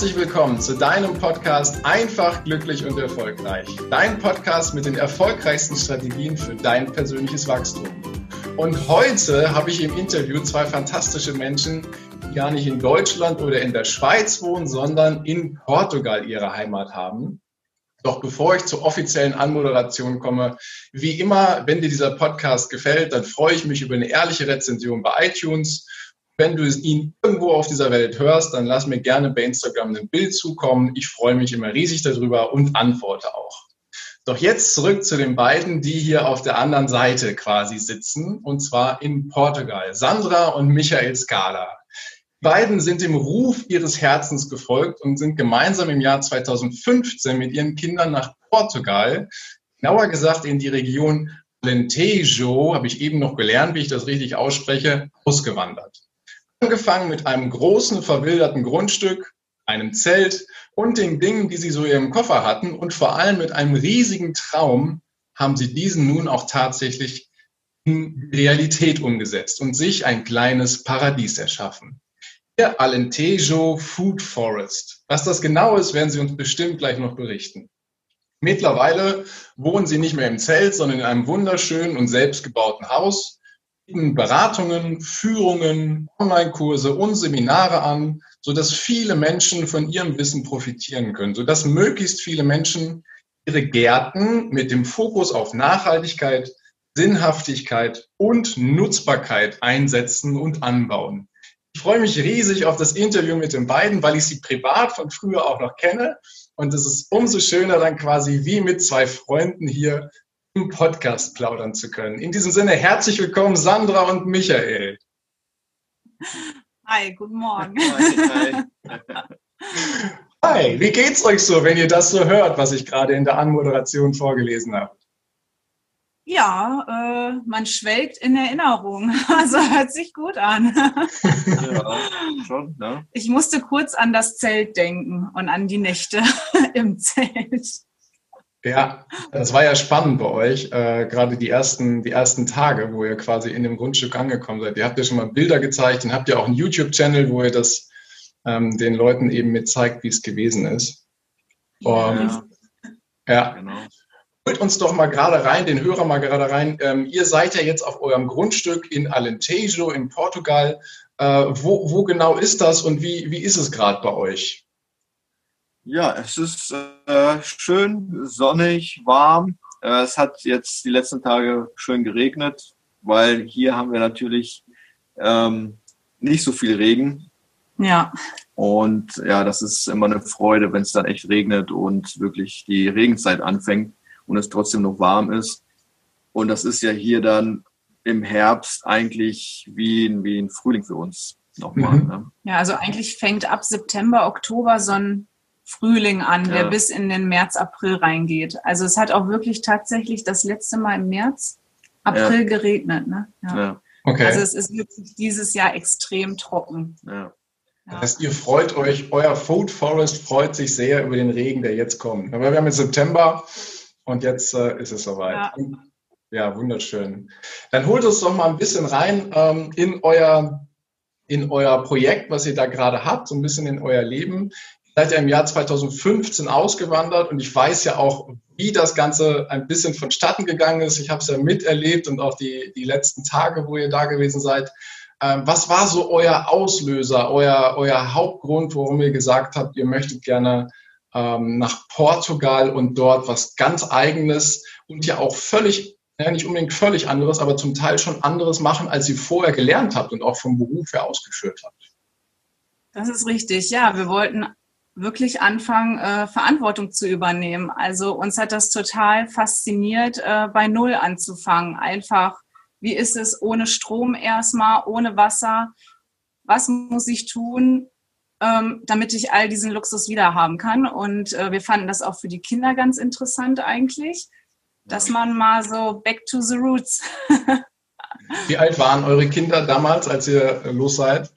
Herzlich willkommen zu deinem Podcast Einfach, glücklich und erfolgreich. Dein Podcast mit den erfolgreichsten Strategien für dein persönliches Wachstum. Und heute habe ich im Interview zwei fantastische Menschen, die gar nicht in Deutschland oder in der Schweiz wohnen, sondern in Portugal ihre Heimat haben. Doch bevor ich zur offiziellen Anmoderation komme, wie immer, wenn dir dieser Podcast gefällt, dann freue ich mich über eine ehrliche Rezension bei iTunes. Wenn du ihn irgendwo auf dieser Welt hörst, dann lass mir gerne bei Instagram ein Bild zukommen. Ich freue mich immer riesig darüber und antworte auch. Doch jetzt zurück zu den beiden, die hier auf der anderen Seite quasi sitzen, und zwar in Portugal. Sandra und Michael Scala. Beiden sind dem Ruf ihres Herzens gefolgt und sind gemeinsam im Jahr 2015 mit ihren Kindern nach Portugal, genauer gesagt in die Region Alentejo, habe ich eben noch gelernt, wie ich das richtig ausspreche, ausgewandert. Angefangen mit einem großen, verwilderten Grundstück, einem Zelt und den Dingen, die sie so ihrem Koffer hatten und vor allem mit einem riesigen Traum haben sie diesen nun auch tatsächlich in Realität umgesetzt und sich ein kleines Paradies erschaffen. Alentejo Food Forest. Was das genau ist, werden Sie uns bestimmt gleich noch berichten. Mittlerweile wohnen Sie nicht mehr im Zelt, sondern in einem wunderschönen und selbstgebauten Haus, bieten Beratungen, Führungen, Online-Kurse und Seminare an, sodass viele Menschen von ihrem Wissen profitieren können, sodass möglichst viele Menschen ihre Gärten mit dem Fokus auf Nachhaltigkeit, Sinnhaftigkeit und Nutzbarkeit einsetzen und anbauen. Ich freue mich riesig auf das Interview mit den beiden, weil ich sie privat von früher auch noch kenne. Und es ist umso schöner, dann quasi wie mit zwei Freunden hier im Podcast plaudern zu können. In diesem Sinne, herzlich willkommen, Sandra und Michael. Hi, guten Morgen. Hi, hi. wie geht's euch so, wenn ihr das so hört, was ich gerade in der Anmoderation vorgelesen habe? Ja, äh, man schwelgt in Erinnerung. Also hört sich gut an. ja, schon, ne? Ich musste kurz an das Zelt denken und an die Nächte im Zelt. Ja, das war ja spannend bei euch, äh, gerade die ersten, die ersten Tage, wo ihr quasi in dem Grundstück angekommen seid. Ihr habt ja schon mal Bilder gezeigt und habt ja auch einen YouTube-Channel, wo ihr das ähm, den Leuten eben mit zeigt, wie es gewesen ist. Und, ja, ja. Genau holt uns doch mal gerade rein, den Hörer mal gerade rein. Ähm, ihr seid ja jetzt auf eurem Grundstück in Alentejo in Portugal. Äh, wo, wo, genau ist das und wie, wie ist es gerade bei euch? Ja, es ist äh, schön, sonnig, warm. Äh, es hat jetzt die letzten Tage schön geregnet, weil hier haben wir natürlich ähm, nicht so viel Regen. Ja. Und ja, das ist immer eine Freude, wenn es dann echt regnet und wirklich die Regenzeit anfängt und es trotzdem noch warm ist. Und das ist ja hier dann im Herbst eigentlich wie, ein, wie ein Frühling für uns nochmal. Mhm. Ne? Ja, also eigentlich fängt ab September, Oktober so ein Frühling an, ja. der bis in den März, April reingeht. Also es hat auch wirklich tatsächlich das letzte Mal im März, April ja. geregnet. Ne? Ja. ja. Okay. Also es ist wirklich dieses Jahr extrem trocken. Ja. Das heißt, ihr freut euch, euer Food Forest freut sich sehr über den Regen, der jetzt kommt. Aber wir haben jetzt September, und jetzt äh, ist es soweit. Ja. ja. wunderschön. Dann holt uns doch mal ein bisschen rein ähm, in, euer, in euer Projekt, was ihr da gerade habt, so ein bisschen in euer Leben. Seid ja im Jahr 2015 ausgewandert und ich weiß ja auch, wie das Ganze ein bisschen vonstatten gegangen ist. Ich habe es ja miterlebt und auch die, die letzten Tage, wo ihr da gewesen seid. Ähm, was war so euer Auslöser, euer, euer Hauptgrund, warum ihr gesagt habt, ihr möchtet gerne ähm, nach Portugal und dort was ganz eigenes und ja auch völlig, ja nicht unbedingt völlig anderes, aber zum Teil schon anderes machen, als ihr vorher gelernt habt und auch vom Beruf her ausgeführt habt. Das ist richtig, ja. Wir wollten wirklich anfangen, äh, Verantwortung zu übernehmen. Also uns hat das total fasziniert, äh, bei Null anzufangen. Einfach, wie ist es ohne Strom erstmal, ohne Wasser? Was muss ich tun? ähm, damit ich all diesen Luxus wieder haben kann. Und äh, wir fanden das auch für die Kinder ganz interessant eigentlich, dass man mal so back to the roots. Wie alt waren eure Kinder damals, als ihr los seid?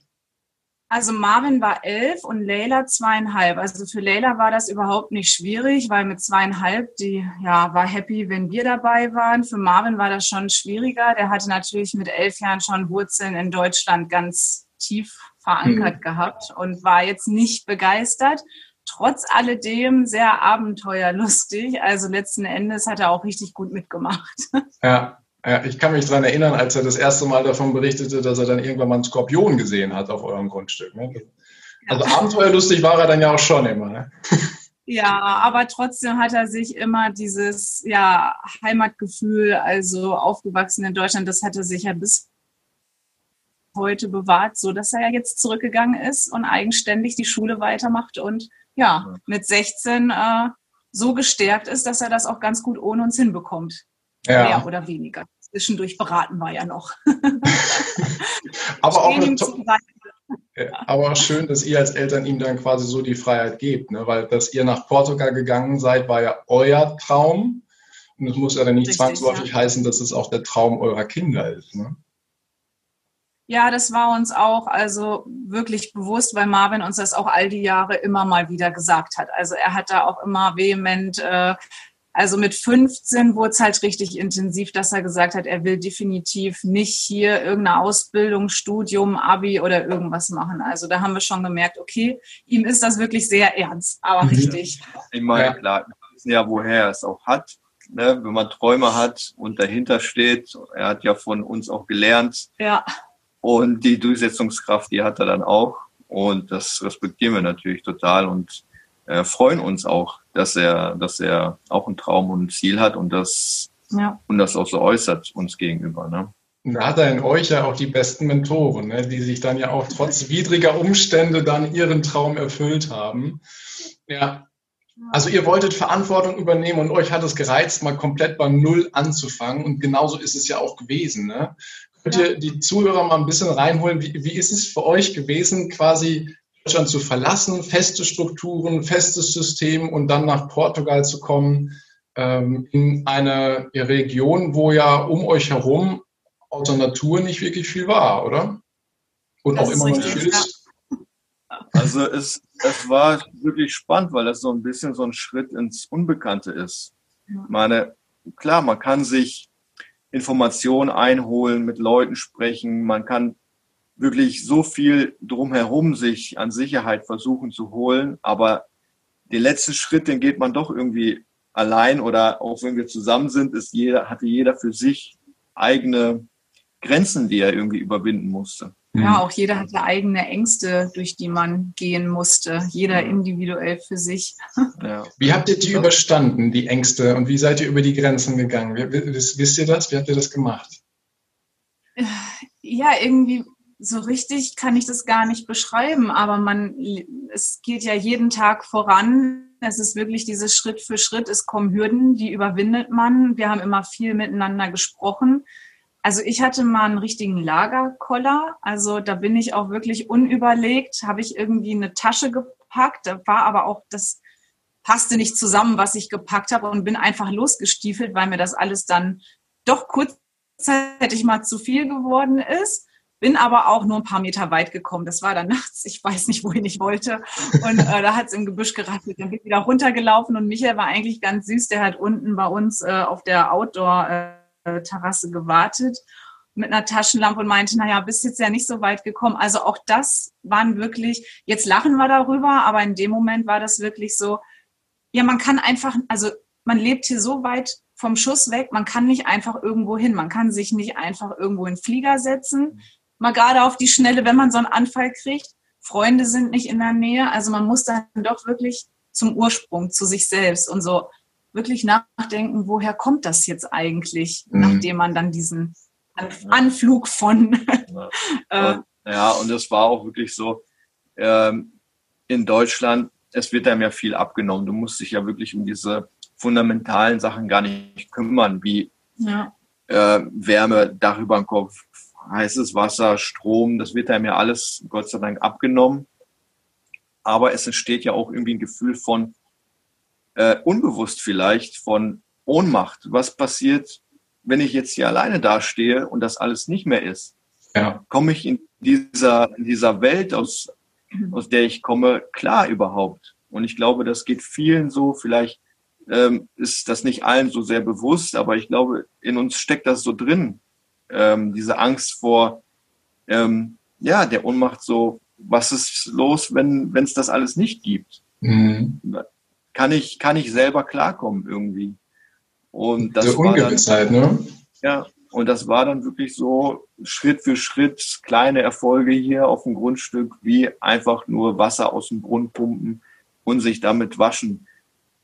Also Marvin war elf und Leila zweieinhalb. Also für Leila war das überhaupt nicht schwierig, weil mit zweieinhalb, die ja, war happy, wenn wir dabei waren. Für Marvin war das schon schwieriger. Der hatte natürlich mit elf Jahren schon Wurzeln in Deutschland ganz tief verankert mhm. gehabt und war jetzt nicht begeistert. Trotz alledem sehr abenteuerlustig. Also letzten Endes hat er auch richtig gut mitgemacht. Ja, ja ich kann mich daran erinnern, als er das erste Mal davon berichtete, dass er dann irgendwann mal einen Skorpion gesehen hat auf eurem Grundstück. Ne? Also ja. abenteuerlustig war er dann ja auch schon immer. Ne? Ja, aber trotzdem hat er sich immer dieses ja, Heimatgefühl, also aufgewachsen in Deutschland, das hat er sich ja bis heute bewahrt, so dass er ja jetzt zurückgegangen ist und eigenständig die Schule weitermacht und ja, mit 16 äh, so gestärkt ist, dass er das auch ganz gut ohne uns hinbekommt. Ja. Mehr oder weniger. Zwischendurch beraten war ja noch. aber auch aber schön, dass ihr als Eltern ihm dann quasi so die Freiheit gebt, ne? weil dass ihr nach Portugal gegangen seid, war ja euer Traum. Und es muss ja dann nicht Richtig, zwangsläufig ja. heißen, dass es auch der Traum eurer Kinder ist. Ne? Ja, das war uns auch also wirklich bewusst, weil Marvin uns das auch all die Jahre immer mal wieder gesagt hat. Also er hat da auch immer vehement äh, also mit 15 wurde es halt richtig intensiv, dass er gesagt hat, er will definitiv nicht hier irgendeine Ausbildung, Studium, Abi oder irgendwas machen. Also da haben wir schon gemerkt, okay, ihm ist das wirklich sehr ernst, aber mhm. richtig. Ich meine, klar, wir wissen ja, woher er es auch hat. Ne? Wenn man Träume hat und dahinter steht, er hat ja von uns auch gelernt. Ja. Und die Durchsetzungskraft, die hat er dann auch. Und das respektieren wir natürlich total und äh, freuen uns auch, dass er, dass er auch einen Traum und ein Ziel hat und das, ja. und das auch so äußert uns gegenüber. Ne? Da hat er in euch ja auch die besten Mentoren, ne, die sich dann ja auch trotz widriger Umstände dann ihren Traum erfüllt haben. Ja. Also ihr wolltet Verantwortung übernehmen und euch hat es gereizt, mal komplett bei Null anzufangen. Und genauso ist es ja auch gewesen. Ne? Könnt ihr die Zuhörer mal ein bisschen reinholen? Wie, wie ist es für euch gewesen, quasi Deutschland zu verlassen, feste Strukturen, festes System und dann nach Portugal zu kommen, ähm, in eine Region, wo ja um euch herum außer Natur nicht wirklich viel war, oder? Und das auch immer noch nicht viel ist. Also es, es war wirklich spannend, weil das so ein bisschen so ein Schritt ins Unbekannte ist. Ich meine, klar, man kann sich Informationen einholen, mit Leuten sprechen, man kann wirklich so viel drumherum sich an Sicherheit versuchen zu holen. Aber den letzten Schritt, den geht man doch irgendwie allein oder auch wenn wir zusammen sind, ist jeder, hatte jeder für sich eigene Grenzen, die er irgendwie überwinden musste. Ja, mhm. auch jeder hatte eigene Ängste, durch die man gehen musste. Jeder individuell für sich. Ja. Wie habt ihr die überstanden, die Ängste? Und wie seid ihr über die Grenzen gegangen? Wisst ihr das? Wie habt ihr das gemacht? Ja, irgendwie so richtig kann ich das gar nicht beschreiben, aber man, es geht ja jeden Tag voran. Es ist wirklich dieses Schritt für Schritt. Es kommen Hürden, die überwindet man. Wir haben immer viel miteinander gesprochen. Also ich hatte mal einen richtigen Lagerkoller. Also da bin ich auch wirklich unüberlegt, habe ich irgendwie eine Tasche gepackt. Da war aber auch das passte nicht zusammen, was ich gepackt habe und bin einfach losgestiefelt, weil mir das alles dann doch kurzzeitig mal zu viel geworden ist bin aber auch nur ein paar Meter weit gekommen. Das war dann nachts, ich weiß nicht, wohin ich wollte. Und äh, da hat es im Gebüsch gerattelt. Dann bin ich wieder runtergelaufen und Michael war eigentlich ganz süß. Der hat unten bei uns äh, auf der Outdoor-Terrasse gewartet mit einer Taschenlampe und meinte, naja, bist jetzt ja nicht so weit gekommen. Also auch das waren wirklich, jetzt lachen wir darüber, aber in dem Moment war das wirklich so, ja, man kann einfach, also man lebt hier so weit vom Schuss weg, man kann nicht einfach irgendwo hin, man kann sich nicht einfach irgendwo in Flieger setzen, mal gerade auf die Schnelle, wenn man so einen Anfall kriegt. Freunde sind nicht in der Nähe. Also man muss dann doch wirklich zum Ursprung, zu sich selbst und so wirklich nachdenken, woher kommt das jetzt eigentlich, mhm. nachdem man dann diesen Anflug von. äh, ja, und das war auch wirklich so ähm, in Deutschland, es wird einem ja viel abgenommen. Du musst dich ja wirklich um diese fundamentalen Sachen gar nicht kümmern, wie ja. äh, Wärme, Dach über den Kopf, heißes Wasser, Strom, das wird einem ja alles Gott sei Dank abgenommen. Aber es entsteht ja auch irgendwie ein Gefühl von äh, unbewusst vielleicht von Ohnmacht. Was passiert, wenn ich jetzt hier alleine dastehe und das alles nicht mehr ist? Ja. Komme ich in dieser, in dieser Welt, aus, aus der ich komme, klar überhaupt? Und ich glaube, das geht vielen so. Vielleicht ähm, ist das nicht allen so sehr bewusst, aber ich glaube, in uns steckt das so drin, ähm, diese Angst vor ähm, ja, der Ohnmacht so was ist los, wenn es das alles nicht gibt? Mhm. Kann, ich, kann ich selber klarkommen irgendwie? Und das Die Ungewissheit, dann, ne? Ja, und das war dann wirklich so Schritt für Schritt kleine Erfolge hier auf dem Grundstück, wie einfach nur Wasser aus dem Brunnen pumpen und sich damit waschen.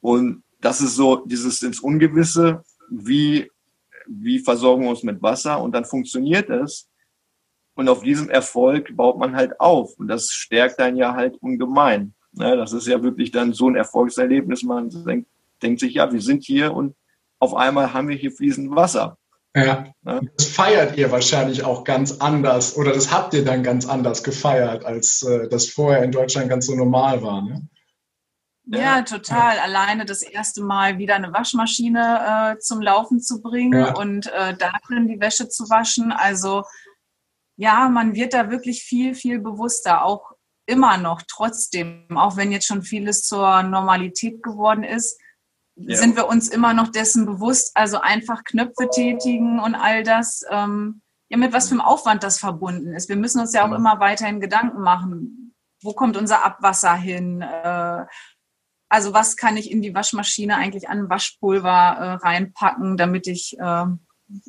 Und das ist so dieses ins Ungewisse, wie, wie versorgen wir uns mit Wasser und dann funktioniert es. Und auf diesem Erfolg baut man halt auf. Und das stärkt dann ja halt ungemein. Ja, das ist ja wirklich dann so ein Erfolgserlebnis. Man denkt, denkt sich, ja, wir sind hier und auf einmal haben wir hier fließend Wasser. Ja. ja. Das feiert ihr wahrscheinlich auch ganz anders oder das habt ihr dann ganz anders gefeiert, als äh, das vorher in Deutschland ganz so normal war. Ne? Ja, total. Ja. Alleine das erste Mal wieder eine Waschmaschine äh, zum Laufen zu bringen ja. und äh, da drin die Wäsche zu waschen. Also ja, man wird da wirklich viel, viel bewusster, auch immer noch trotzdem, auch wenn jetzt schon vieles zur Normalität geworden ist, ja. sind wir uns immer noch dessen bewusst. Also einfach Knöpfe tätigen und all das, ähm, ja, mit was für einem Aufwand das verbunden ist. Wir müssen uns ja auch immer weiterhin Gedanken machen. Wo kommt unser Abwasser hin? Äh, also was kann ich in die Waschmaschine eigentlich an Waschpulver äh, reinpacken, damit ich äh,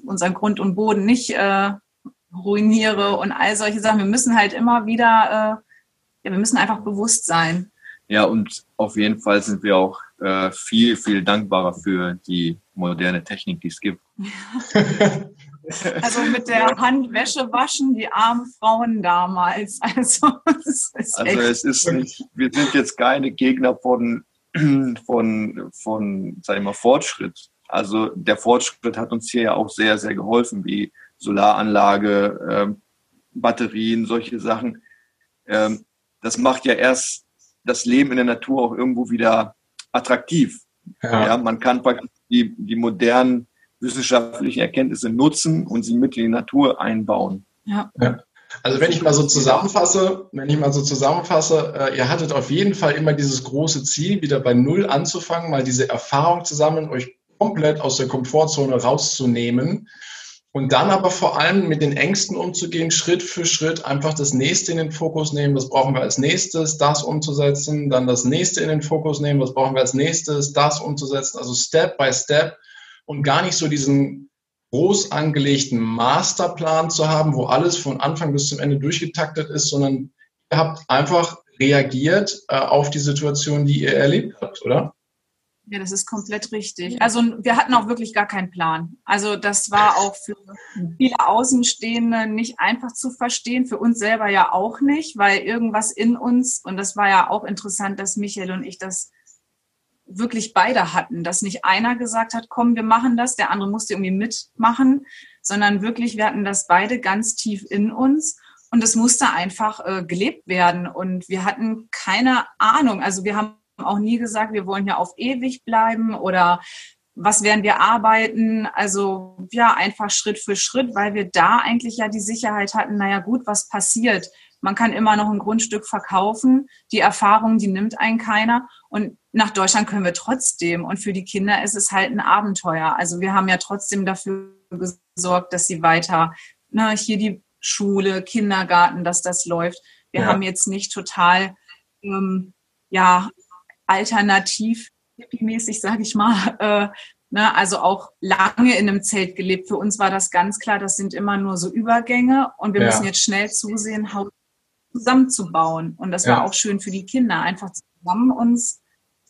unseren Grund und Boden nicht äh, ruiniere und all solche Sachen. Wir müssen halt immer wieder, äh, ja, wir müssen einfach bewusst sein. Ja, und auf jeden Fall sind wir auch äh, viel, viel dankbarer für die moderne Technik, die es gibt. Also mit der Hand Wäsche waschen, die armen Frauen damals. Also, es ist, also es ist nicht, wir sind jetzt keine Gegner von, von, von, sag ich mal, Fortschritt. Also der Fortschritt hat uns hier ja auch sehr, sehr geholfen, wie Solaranlage, ähm, Batterien, solche Sachen. Ähm, das macht ja erst das Leben in der Natur auch irgendwo wieder attraktiv. Ja. ja man kann die, die modernen wissenschaftlichen Erkenntnisse nutzen und sie mit in die Natur einbauen. Ja. ja. Also wenn ich mal so zusammenfasse, wenn ich mal so zusammenfasse, äh, ihr hattet auf jeden Fall immer dieses große Ziel, wieder bei Null anzufangen, mal diese Erfahrung zusammen, euch komplett aus der Komfortzone rauszunehmen und dann aber vor allem mit den Ängsten umzugehen, Schritt für Schritt einfach das nächste in den Fokus nehmen, was brauchen wir als nächstes, das umzusetzen, dann das nächste in den Fokus nehmen, was brauchen wir als nächstes, das umzusetzen, also Step by Step und gar nicht so diesen groß angelegten Masterplan zu haben, wo alles von Anfang bis zum Ende durchgetaktet ist, sondern ihr habt einfach reagiert äh, auf die Situation, die ihr erlebt habt, oder? Ja, das ist komplett richtig. Also wir hatten auch wirklich gar keinen Plan. Also das war auch für viele Außenstehende nicht einfach zu verstehen, für uns selber ja auch nicht, weil irgendwas in uns, und das war ja auch interessant, dass Michael und ich das wirklich beide hatten, dass nicht einer gesagt hat, komm, wir machen das, der andere musste irgendwie mitmachen, sondern wirklich, wir hatten das beide ganz tief in uns und es musste einfach äh, gelebt werden und wir hatten keine Ahnung. Also wir haben auch nie gesagt, wir wollen hier auf ewig bleiben oder was werden wir arbeiten? Also ja, einfach Schritt für Schritt, weil wir da eigentlich ja die Sicherheit hatten, naja gut, was passiert? Man kann immer noch ein Grundstück verkaufen. Die Erfahrung, die nimmt einen keiner. Und nach Deutschland können wir trotzdem. Und für die Kinder ist es halt ein Abenteuer. Also wir haben ja trotzdem dafür gesorgt, dass sie weiter, na, ne, hier die Schule, Kindergarten, dass das läuft. Wir ja. haben jetzt nicht total, ähm, ja, alternativ, mäßig sage ich mal, äh, ne, also auch lange in einem Zelt gelebt. Für uns war das ganz klar, das sind immer nur so Übergänge und wir ja. müssen jetzt schnell zusehen, Haus zusammenzubauen. Und das ja. war auch schön für die Kinder, einfach zusammen uns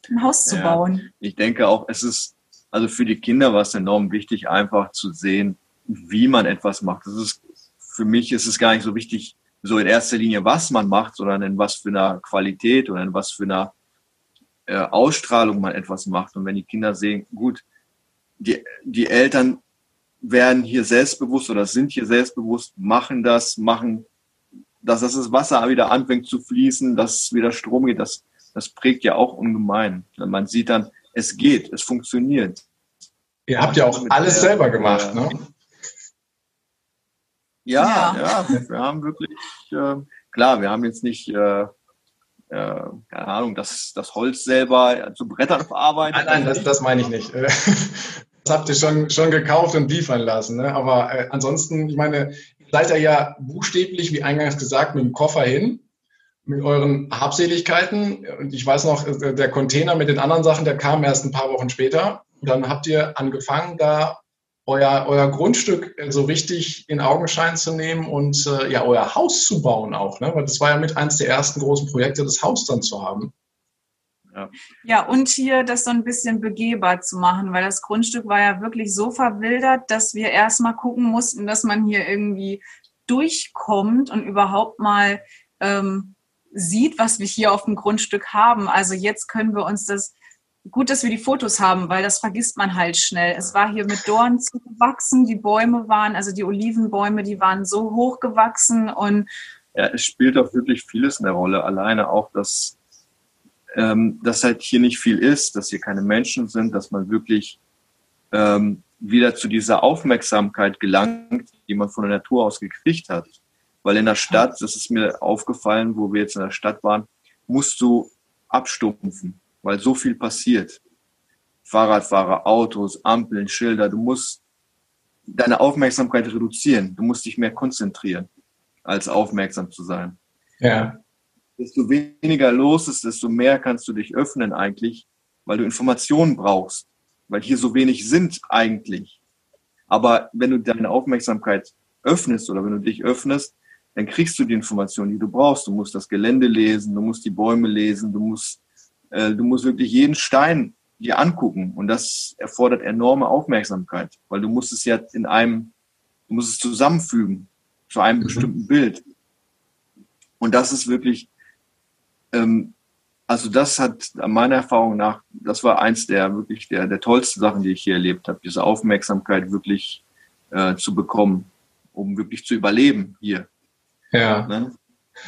ein Haus zu ja. bauen. Ich denke auch, es ist, also für die Kinder war es enorm wichtig, einfach zu sehen, wie man etwas macht. Das ist, für mich ist es gar nicht so wichtig, so in erster Linie, was man macht, sondern in was für einer Qualität oder in was für einer äh, Ausstrahlung man etwas macht. Und wenn die Kinder sehen, gut, die, die Eltern werden hier selbstbewusst oder sind hier selbstbewusst, machen das, machen, dass das Wasser wieder anfängt zu fließen, dass wieder Strom geht, das, das prägt ja auch ungemein. Man sieht dann, es geht, es funktioniert. Ihr habt ja auch alles der, selber gemacht, ne? Ja, ja, ja, wir haben wirklich, äh, klar, wir haben jetzt nicht äh, äh, keine Ahnung, das, das Holz selber zu Brettern verarbeiten? Nein, nein, das, das meine ich nicht. Das habt ihr schon, schon gekauft und liefern lassen. Ne? Aber äh, ansonsten, ich meine, seid ihr ja buchstäblich, wie eingangs gesagt, mit dem Koffer hin mit euren Habseligkeiten. Und ich weiß noch, der Container mit den anderen Sachen, der kam erst ein paar Wochen später. dann habt ihr angefangen, da euer, euer Grundstück so richtig in Augenschein zu nehmen und äh, ja, euer Haus zu bauen auch. Ne? Weil das war ja mit eins der ersten großen Projekte, das Haus dann zu haben. Ja. ja, und hier das so ein bisschen begehbar zu machen, weil das Grundstück war ja wirklich so verwildert, dass wir erstmal gucken mussten, dass man hier irgendwie durchkommt und überhaupt mal ähm, sieht, was wir hier auf dem Grundstück haben. Also jetzt können wir uns das, gut, dass wir die Fotos haben, weil das vergisst man halt schnell. Es war hier mit Dornen zugewachsen, die Bäume waren, also die Olivenbäume, die waren so hoch gewachsen und ja, es spielt auch wirklich vieles eine Rolle. Alleine auch, dass, ähm, dass halt hier nicht viel ist, dass hier keine Menschen sind, dass man wirklich ähm, wieder zu dieser Aufmerksamkeit gelangt, die man von der Natur aus gekriegt hat. Weil in der Stadt, das ist mir aufgefallen, wo wir jetzt in der Stadt waren, musst du abstumpfen, weil so viel passiert. Fahrradfahrer, Autos, Ampeln, Schilder, du musst deine Aufmerksamkeit reduzieren. Du musst dich mehr konzentrieren, als aufmerksam zu sein. Ja. Desto weniger los ist, desto mehr kannst du dich öffnen eigentlich, weil du Informationen brauchst, weil hier so wenig sind eigentlich. Aber wenn du deine Aufmerksamkeit öffnest oder wenn du dich öffnest, dann kriegst du die Informationen, die du brauchst. Du musst das Gelände lesen, du musst die Bäume lesen, du musst, äh, du musst wirklich jeden Stein dir angucken. Und das erfordert enorme Aufmerksamkeit, weil du musst es ja in einem, du musst es zusammenfügen zu einem mhm. bestimmten Bild. Und das ist wirklich, ähm, also das hat meiner Erfahrung nach, das war eins der wirklich der, der tollsten Sachen, die ich hier erlebt habe, diese Aufmerksamkeit wirklich äh, zu bekommen, um wirklich zu überleben hier. Ja. Ne?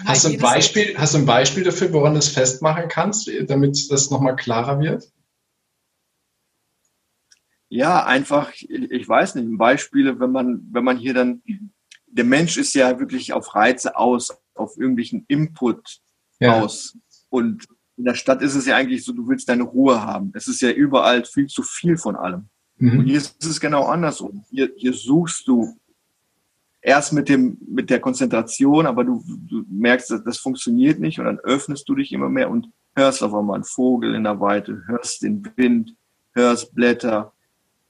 Hast, du ein Beispiel, hast du ein Beispiel dafür, woran du es festmachen kannst, damit das nochmal klarer wird? Ja, einfach, ich weiß nicht, Beispiele, wenn man, wenn man hier dann, der Mensch ist ja wirklich auf Reize aus, auf irgendwelchen Input ja. aus. Und in der Stadt ist es ja eigentlich so, du willst deine Ruhe haben. Es ist ja überall viel zu viel von allem. Mhm. Und hier ist es genau andersrum. Hier, hier suchst du erst mit dem, mit der Konzentration, aber du, du merkst, dass das funktioniert nicht und dann öffnest du dich immer mehr und hörst auf einmal einen Vogel in der Weite, hörst den Wind, hörst Blätter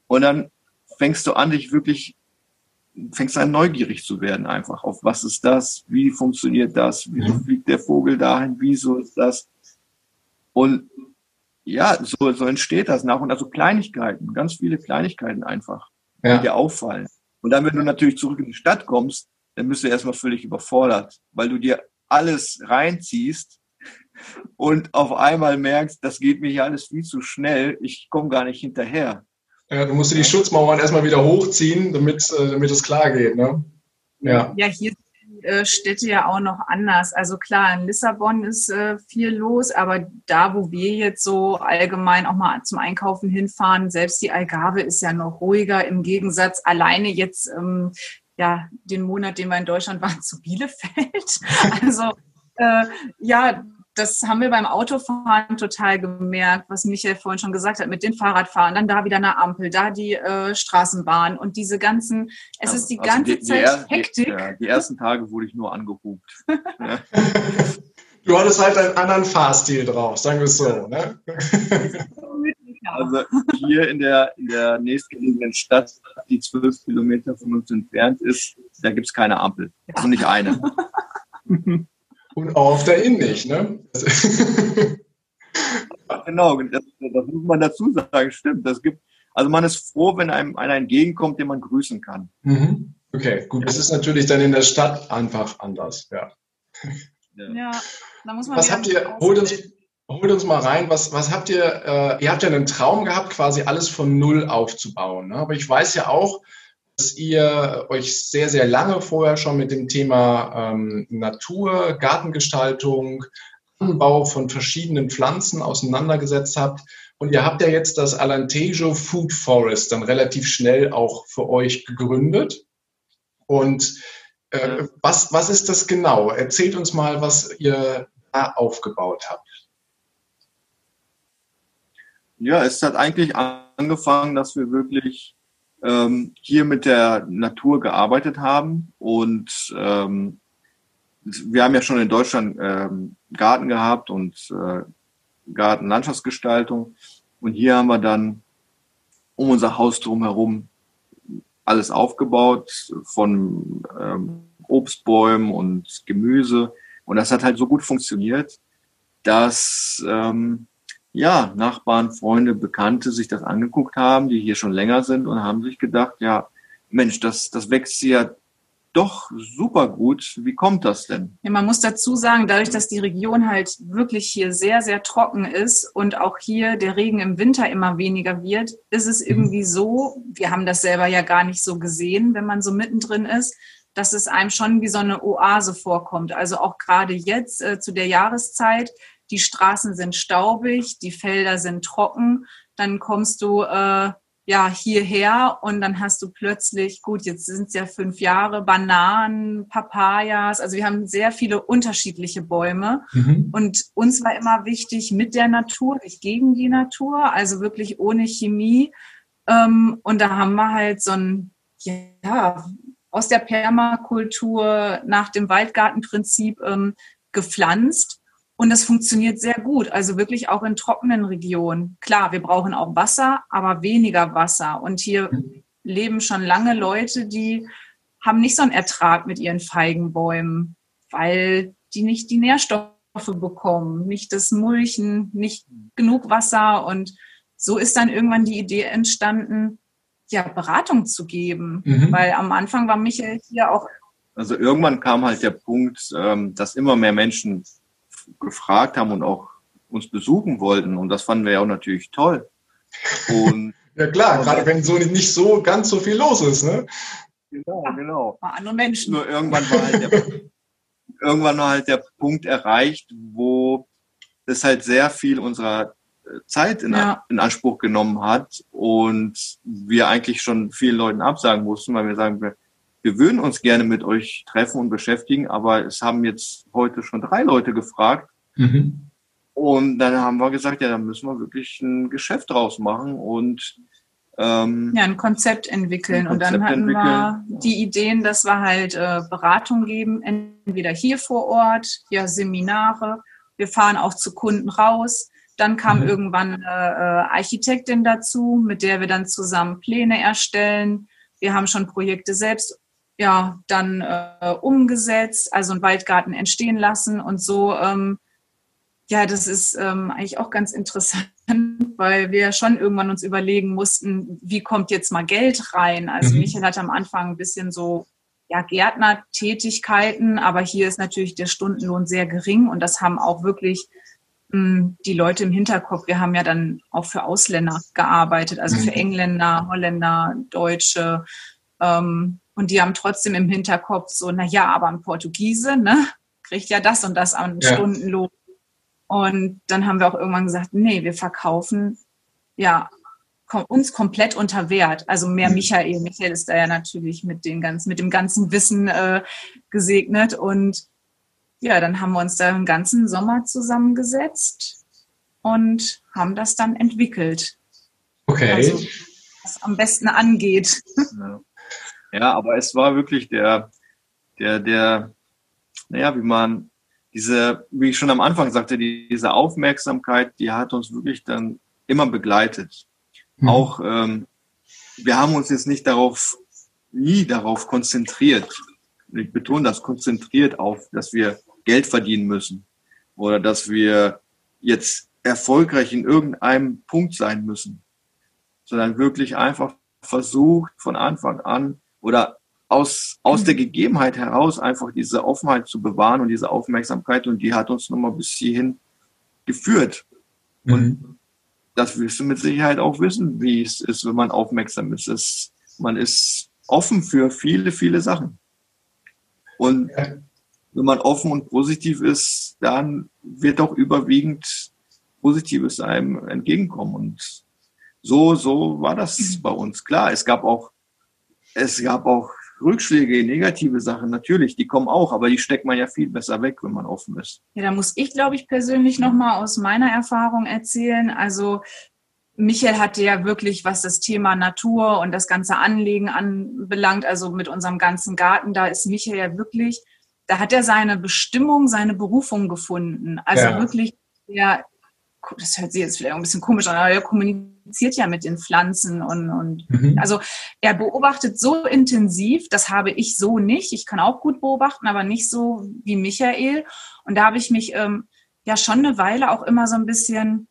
und dann fängst du an, dich wirklich, fängst an neugierig zu werden einfach auf was ist das, wie funktioniert das, wieso mhm. fliegt der Vogel dahin, wieso ist das und ja, so, so entsteht das nach und nach so Kleinigkeiten, ganz viele Kleinigkeiten einfach, ja. die dir auffallen. Und dann, wenn du natürlich zurück in die Stadt kommst, dann bist du erstmal völlig überfordert, weil du dir alles reinziehst und auf einmal merkst, das geht mir hier alles viel zu schnell, ich komme gar nicht hinterher. Ja, du musst dir die Schutzmauern erstmal wieder hochziehen, damit, äh, damit es klar geht. Ne? Ja. ja, hier äh, Städte ja auch noch anders. Also klar, in Lissabon ist äh, viel los, aber da, wo wir jetzt so allgemein auch mal zum Einkaufen hinfahren, selbst die Algarve ist ja noch ruhiger im Gegensatz alleine jetzt ähm, ja den Monat, den wir in Deutschland waren, zu Bielefeld. Also äh, ja, das haben wir beim Autofahren total gemerkt, was Michael vorhin schon gesagt hat, mit den Fahrradfahren, dann da wieder eine Ampel, da die äh, Straßenbahn und diese ganzen, es ja, ist die also ganze die, Zeit die, Hektik. Die, ja, die, ersten Tage wurde ich nur angehupt. du hattest halt einen anderen Fahrstil drauf, sagen wir es so. Ne? Also hier in der, in der nächstgelegenen Stadt, die zwölf Kilometer von uns entfernt ist, da gibt es keine Ampel. Also nicht eine. Und auch auf der Inn nicht, ne? genau, das, das, muss man dazu sagen, stimmt. Das gibt, also man ist froh, wenn einem einer entgegenkommt, den man grüßen kann. Mhm. Okay, gut. Das ist natürlich dann in der Stadt einfach anders, ja. Ja, ja da muss man. Was habt ihr, holt uns, holt uns mal rein, was, was habt ihr, äh, ihr habt ja einen Traum gehabt, quasi alles von Null aufzubauen. Ne? Aber ich weiß ja auch, dass ihr euch sehr, sehr lange vorher schon mit dem Thema ähm, Natur, Gartengestaltung, Anbau von verschiedenen Pflanzen auseinandergesetzt habt. Und ihr habt ja jetzt das Alentejo Food Forest dann relativ schnell auch für euch gegründet. Und äh, was, was ist das genau? Erzählt uns mal, was ihr da aufgebaut habt. Ja, es hat eigentlich angefangen, dass wir wirklich ähm, hier mit der Natur gearbeitet haben und ähm, wir haben ja schon in Deutschland ähm, Garten gehabt und äh, Gartenlandschaftsgestaltung. Und hier haben wir dann um unser Haus drumherum alles aufgebaut von ähm, Obstbäumen und Gemüse. Und das hat halt so gut funktioniert, dass ähm, ja Nachbarn, Freunde, Bekannte sich das angeguckt haben, die hier schon länger sind und haben sich gedacht, ja, Mensch, das, das wächst ja doch super gut. Wie kommt das denn? Ja, man muss dazu sagen, dadurch, dass die Region halt wirklich hier sehr, sehr trocken ist und auch hier der Regen im Winter immer weniger wird, ist es irgendwie so, wir haben das selber ja gar nicht so gesehen, wenn man so mittendrin ist, dass es einem schon wie so eine Oase vorkommt. Also auch gerade jetzt äh, zu der Jahreszeit, die Straßen sind staubig, die Felder sind trocken, dann kommst du äh, ja, hierher und dann hast du plötzlich, gut, jetzt sind es ja fünf Jahre, Bananen, Papayas, also wir haben sehr viele unterschiedliche Bäume. Mhm. und uns war immer wichtig mit der Natur, nicht gegen die Natur, also wirklich ohne Chemie. Ähm, und da haben wir halt so ein, ja, aus der Permakultur nach dem Waldgartenprinzip ähm, gepflanzt und das funktioniert sehr gut, also wirklich auch in trockenen Regionen. Klar, wir brauchen auch Wasser, aber weniger Wasser. Und hier mhm. leben schon lange Leute, die haben nicht so einen Ertrag mit ihren Feigenbäumen, weil die nicht die Nährstoffe bekommen, nicht das Mulchen, nicht genug Wasser. Und so ist dann irgendwann die Idee entstanden, ja, Beratung zu geben. Mhm. Weil am Anfang war Michael hier auch. Also irgendwann kam halt der Punkt, ähm, dass immer mehr Menschen gefragt haben und auch uns besuchen wollten. Und das fanden wir ja auch natürlich toll. Und ja klar, gerade wenn so nicht so ganz so viel los ist, ne? Genau, genau. War andere Menschen. Nur irgendwann war halt der, irgendwann war halt der Punkt erreicht, wo es halt sehr viel unserer äh, Zeit in, ja. in, Anspruch genommen hat und wir eigentlich schon vielen Leuten absagen mussten, weil wir sagen, wir, wir würden uns gerne mit euch treffen und beschäftigen, aber es haben jetzt heute schon drei Leute gefragt. Mhm. Und dann haben wir gesagt, ja, dann müssen wir wirklich ein Geschäft draus machen und ähm, ja, ein Konzept entwickeln. Ein Konzept und dann hatten entwickeln. wir die Ideen, dass wir halt äh, Beratung geben, entweder hier vor Ort, ja, Seminare. Wir fahren auch zu Kunden raus. Dann kam mhm. irgendwann eine äh, Architektin dazu, mit der wir dann zusammen Pläne erstellen. Wir haben schon Projekte selbst ja dann äh, umgesetzt, also einen Waldgarten entstehen lassen und so. Ähm, ja, das ist ähm, eigentlich auch ganz interessant, weil wir schon irgendwann uns überlegen mussten, wie kommt jetzt mal Geld rein? Also mhm. Michael hatte am Anfang ein bisschen so ja, Gärtnertätigkeiten, aber hier ist natürlich der Stundenlohn sehr gering und das haben auch wirklich mh, hm, die Leute im Hinterkopf. Wir haben ja dann auch für Ausländer gearbeitet, also für mhm. Engländer, Holländer, Deutsche. Ähm, und die haben trotzdem im Hinterkopf so, na ja, aber ein Portugiese, ne, kriegt ja das und das an ja. Stundenlohn. Und dann haben wir auch irgendwann gesagt, nee, wir verkaufen ja uns komplett unter Wert. Also mehr mhm. Michael. Michael ist da ja natürlich mit, den ganzen, mit dem ganzen Wissen äh, gesegnet. Und ja, dann haben wir uns da einen ganzen Sommer zusammengesetzt und haben das dann entwickelt. Okay. Also, was am besten angeht. Ja. Ja, aber es war wirklich der, der, der, naja, wie man diese, wie ich schon am Anfang sagte, die, diese Aufmerksamkeit, die hat uns wirklich dann immer begleitet. Mhm. Auch ähm, wir haben uns jetzt nicht darauf, nie darauf konzentriert. Ich betone das konzentriert auf, dass wir Geld verdienen müssen oder dass wir jetzt erfolgreich in irgendeinem Punkt sein müssen, sondern wirklich einfach versucht von Anfang an oder aus, aus der Gegebenheit heraus einfach diese Offenheit zu bewahren und diese Aufmerksamkeit und die hat uns nochmal bis hierhin geführt. Mhm. Und das wirst du mit Sicherheit auch wissen, wie es ist, wenn man aufmerksam ist. Es, man ist offen für viele, viele Sachen. Und wenn man offen und positiv ist, dann wird auch überwiegend Positives einem entgegenkommen. Und so, so war das mhm. bei uns. Klar, es gab auch es gab auch Rückschläge, negative Sachen, natürlich, die kommen auch, aber die steckt man ja viel besser weg, wenn man offen ist. Ja, da muss ich, glaube ich, persönlich nochmal aus meiner Erfahrung erzählen. Also Michael hatte ja wirklich, was das Thema Natur und das ganze Anlegen anbelangt, also mit unserem ganzen Garten, da ist Michael ja wirklich da hat er seine Bestimmung, seine Berufung gefunden. Also ja. wirklich, der, das hört sich jetzt vielleicht ein bisschen komisch an, aber er kommuniziert ja mit den Pflanzen und, und mhm. also er beobachtet so intensiv, das habe ich so nicht. Ich kann auch gut beobachten, aber nicht so wie Michael. Und da habe ich mich ähm, ja schon eine Weile auch immer so ein bisschen,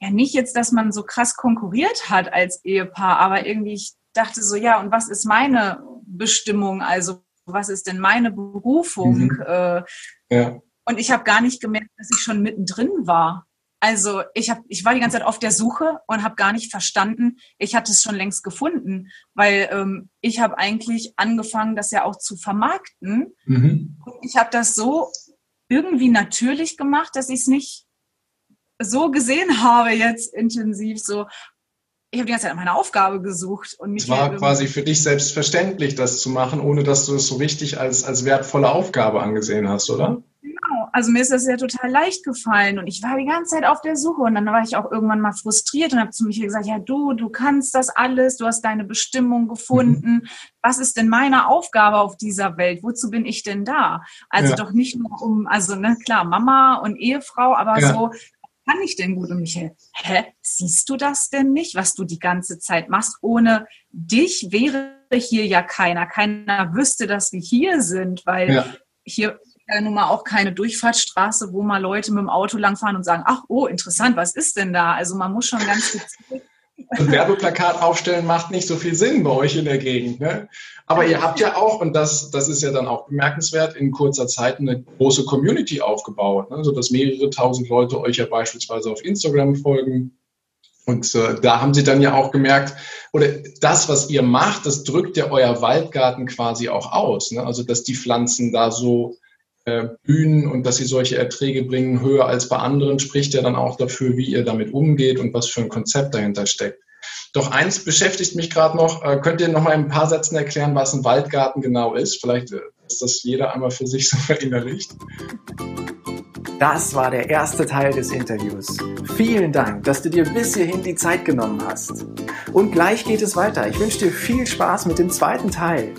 ja nicht jetzt, dass man so krass konkurriert hat als Ehepaar, aber irgendwie ich dachte so, ja, und was ist meine Bestimmung? Also was ist denn meine Berufung? Mhm. Äh, ja. Und ich habe gar nicht gemerkt, dass ich schon mittendrin war. Also ich habe, ich war die ganze Zeit auf der Suche und habe gar nicht verstanden. Ich hatte es schon längst gefunden, weil ähm, ich habe eigentlich angefangen, das ja auch zu vermarkten. Mhm. Ich habe das so irgendwie natürlich gemacht, dass ich es nicht so gesehen habe jetzt intensiv. So, ich habe die ganze Zeit meine Aufgabe gesucht. Und es war quasi für dich selbstverständlich, das zu machen, ohne dass du es so richtig als, als wertvolle Aufgabe angesehen hast, oder? Also mir ist das ja total leicht gefallen und ich war die ganze Zeit auf der Suche und dann war ich auch irgendwann mal frustriert und habe zu mir gesagt, ja du, du kannst das alles, du hast deine Bestimmung gefunden. Mhm. Was ist denn meine Aufgabe auf dieser Welt? Wozu bin ich denn da? Also ja. doch nicht nur um, also ne, klar, Mama und Ehefrau, aber ja. so kann ich denn gut? Und Michael, hä, siehst du das denn nicht, was du die ganze Zeit machst? Ohne dich wäre hier ja keiner. Keiner wüsste, dass wir hier sind, weil ja. hier ja nun mal auch keine Durchfahrtsstraße, wo mal Leute mit dem Auto langfahren und sagen, ach, oh, interessant, was ist denn da? Also man muss schon ganz gezielt ein Werbeplakat aufstellen macht nicht so viel Sinn bei euch in der Gegend. Ne? Aber ihr habt ja auch, und das, das ist ja dann auch bemerkenswert, in kurzer Zeit eine große Community aufgebaut, ne? sodass mehrere tausend Leute euch ja beispielsweise auf Instagram folgen. Und äh, da haben sie dann ja auch gemerkt, oder das, was ihr macht, das drückt ja euer Waldgarten quasi auch aus. Ne? Also, dass die Pflanzen da so Bühnen und dass sie solche Erträge bringen, höher als bei anderen, spricht ja dann auch dafür, wie ihr damit umgeht und was für ein Konzept dahinter steckt. Doch eins beschäftigt mich gerade noch. Äh, könnt ihr noch mal in ein paar Sätzen erklären, was ein Waldgarten genau ist? Vielleicht äh, ist das jeder einmal für sich so verinnerlicht. Das war der erste Teil des Interviews. Vielen Dank, dass du dir bis hierhin die Zeit genommen hast. Und gleich geht es weiter. Ich wünsche dir viel Spaß mit dem zweiten Teil.